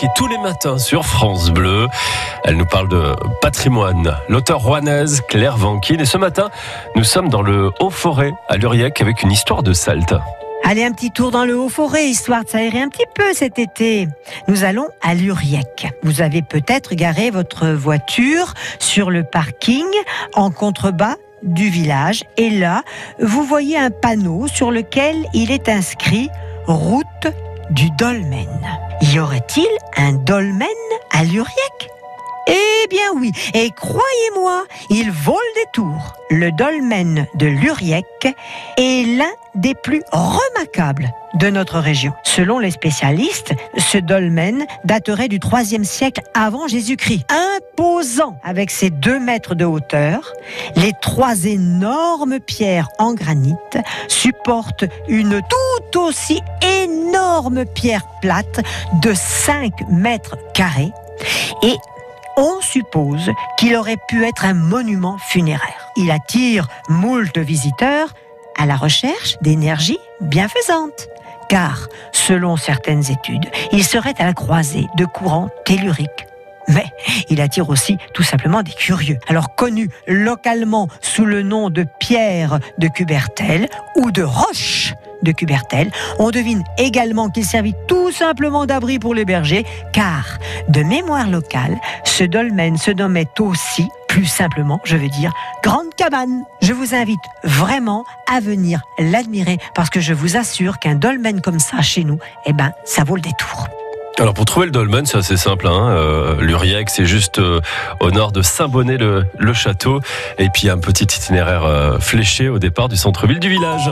qui est tous les matins sur France Bleu. Elle nous parle de patrimoine. L'auteur rouennaise Claire Vanquin. Et ce matin, nous sommes dans le Haut-Forêt à Luriec avec une histoire de Salte. Allez, un petit tour dans le Haut-Forêt, histoire de s'aérer un petit peu cet été. Nous allons à Luriec. Vous avez peut-être garé votre voiture sur le parking en contrebas du village. Et là, vous voyez un panneau sur lequel il est inscrit Route du Dolmen. Y aurait-il un dolmen à Luriec? Bien oui, et croyez-moi, il vaut le détour. Le dolmen de Luriec est l'un des plus remarquables de notre région. Selon les spécialistes, ce dolmen daterait du 3 siècle avant Jésus-Christ. Imposant avec ses deux mètres de hauteur, les trois énormes pierres en granit supportent une tout aussi énorme pierre plate de 5 mètres carrés et on suppose qu'il aurait pu être un monument funéraire. Il attire moult visiteurs à la recherche d'énergie bienfaisante. Car, selon certaines études, il serait à la croisée de courants telluriques. Mais il attire aussi tout simplement des curieux. Alors connu localement sous le nom de pierre de Cubertel ou de roche de Cubertel. On devine également qu'il servit tout simplement d'abri pour les bergers, car de mémoire locale, ce dolmen se nommait aussi, plus simplement, je veux dire, Grande Cabane. Je vous invite vraiment à venir l'admirer, parce que je vous assure qu'un dolmen comme ça chez nous, eh ben, ça vaut le détour. Alors pour trouver le dolmen, c'est assez simple. Hein. Euh, c'est juste euh, au nord de Saint-Bonnet le, le, château, et puis un petit itinéraire euh, fléché au départ du centre-ville du village.